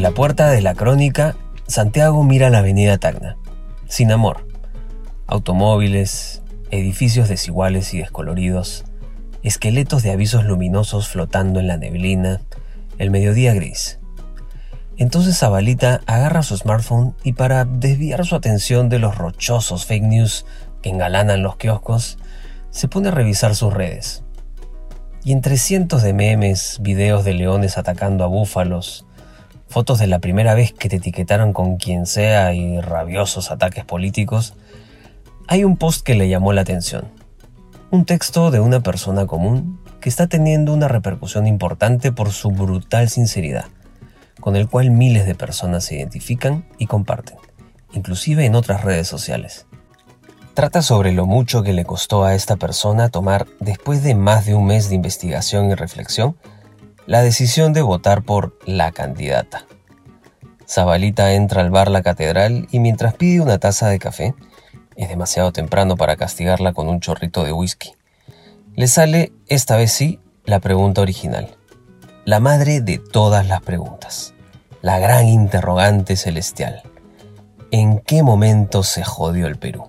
La puerta de la crónica, Santiago mira la avenida Tacna, sin amor. Automóviles, edificios desiguales y descoloridos, esqueletos de avisos luminosos flotando en la neblina, el mediodía gris. Entonces Zabalita agarra su smartphone y para desviar su atención de los rochosos fake news que engalanan los kioscos, se pone a revisar sus redes. Y entre cientos de memes, videos de leones atacando a búfalos, fotos de la primera vez que te etiquetaron con quien sea y rabiosos ataques políticos, hay un post que le llamó la atención. Un texto de una persona común que está teniendo una repercusión importante por su brutal sinceridad con el cual miles de personas se identifican y comparten, inclusive en otras redes sociales. Trata sobre lo mucho que le costó a esta persona tomar, después de más de un mes de investigación y reflexión, la decisión de votar por la candidata. Zabalita entra al bar La Catedral y mientras pide una taza de café, es demasiado temprano para castigarla con un chorrito de whisky. Le sale, esta vez sí, la pregunta original la madre de todas las preguntas, la gran interrogante celestial. ¿En qué momento se jodió el Perú?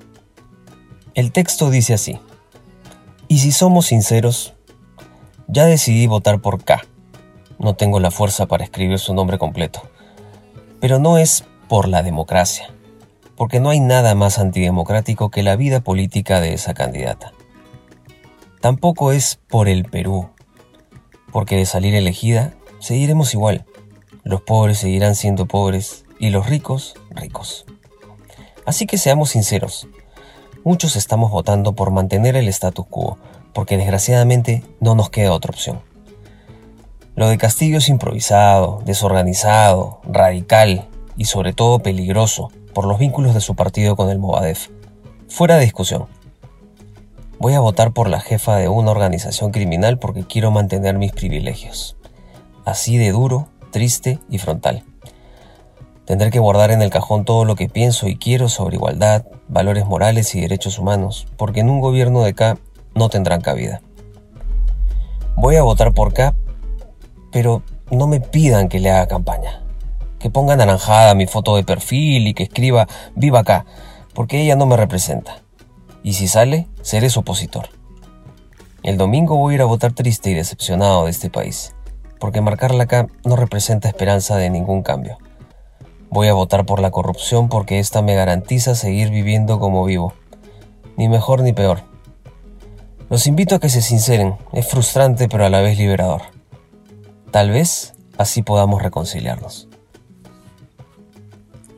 El texto dice así, y si somos sinceros, ya decidí votar por K. No tengo la fuerza para escribir su nombre completo, pero no es por la democracia, porque no hay nada más antidemocrático que la vida política de esa candidata. Tampoco es por el Perú, porque de salir elegida, seguiremos igual. Los pobres seguirán siendo pobres y los ricos, ricos. Así que seamos sinceros. Muchos estamos votando por mantener el status quo, porque desgraciadamente no nos queda otra opción. Lo de Castillo es improvisado, desorganizado, radical y sobre todo peligroso por los vínculos de su partido con el Movadef. Fuera de discusión. Voy a votar por la jefa de una organización criminal porque quiero mantener mis privilegios. Así de duro, triste y frontal. Tendré que guardar en el cajón todo lo que pienso y quiero sobre igualdad, valores morales y derechos humanos, porque en un gobierno de K no tendrán cabida. Voy a votar por K, pero no me pidan que le haga campaña. Que ponga naranjada mi foto de perfil y que escriba Viva K, porque ella no me representa y si sale, seré su opositor. El domingo voy a ir a votar triste y decepcionado de este país, porque marcarla acá no representa esperanza de ningún cambio. Voy a votar por la corrupción porque esta me garantiza seguir viviendo como vivo, ni mejor ni peor. Los invito a que se sinceren, es frustrante pero a la vez liberador. Tal vez así podamos reconciliarnos.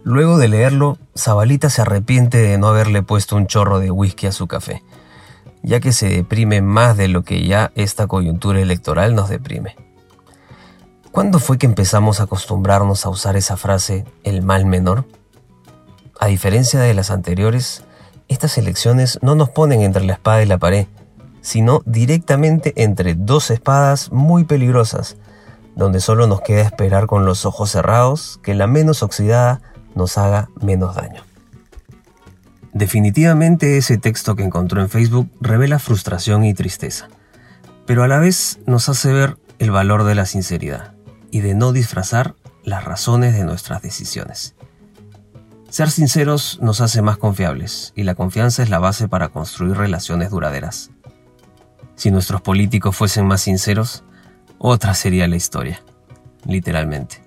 Luego de leerlo, Zabalita se arrepiente de no haberle puesto un chorro de whisky a su café, ya que se deprime más de lo que ya esta coyuntura electoral nos deprime. ¿Cuándo fue que empezamos a acostumbrarnos a usar esa frase el mal menor? A diferencia de las anteriores, estas elecciones no nos ponen entre la espada y la pared, sino directamente entre dos espadas muy peligrosas, donde solo nos queda esperar con los ojos cerrados que la menos oxidada nos haga menos daño. Definitivamente ese texto que encontró en Facebook revela frustración y tristeza, pero a la vez nos hace ver el valor de la sinceridad y de no disfrazar las razones de nuestras decisiones. Ser sinceros nos hace más confiables y la confianza es la base para construir relaciones duraderas. Si nuestros políticos fuesen más sinceros, otra sería la historia, literalmente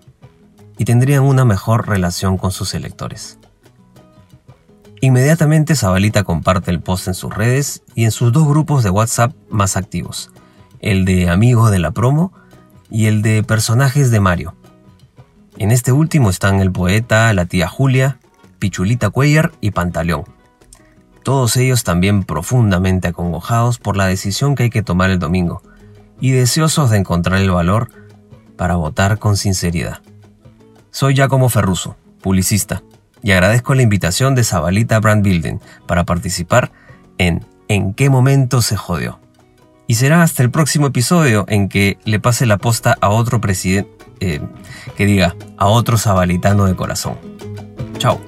y tendrían una mejor relación con sus electores. Inmediatamente Zabalita comparte el post en sus redes y en sus dos grupos de WhatsApp más activos, el de amigos de la promo y el de personajes de Mario. En este último están el poeta, la tía Julia, Pichulita Cuellar y Pantaleón. Todos ellos también profundamente acongojados por la decisión que hay que tomar el domingo y deseosos de encontrar el valor para votar con sinceridad. Soy Giacomo Ferruso, publicista, y agradezco la invitación de Zabalita Brand Building para participar en ¿En qué momento se jodió? Y será hasta el próximo episodio en que le pase la posta a otro presidente, eh, que diga, a otro zabalitano de corazón. Chao.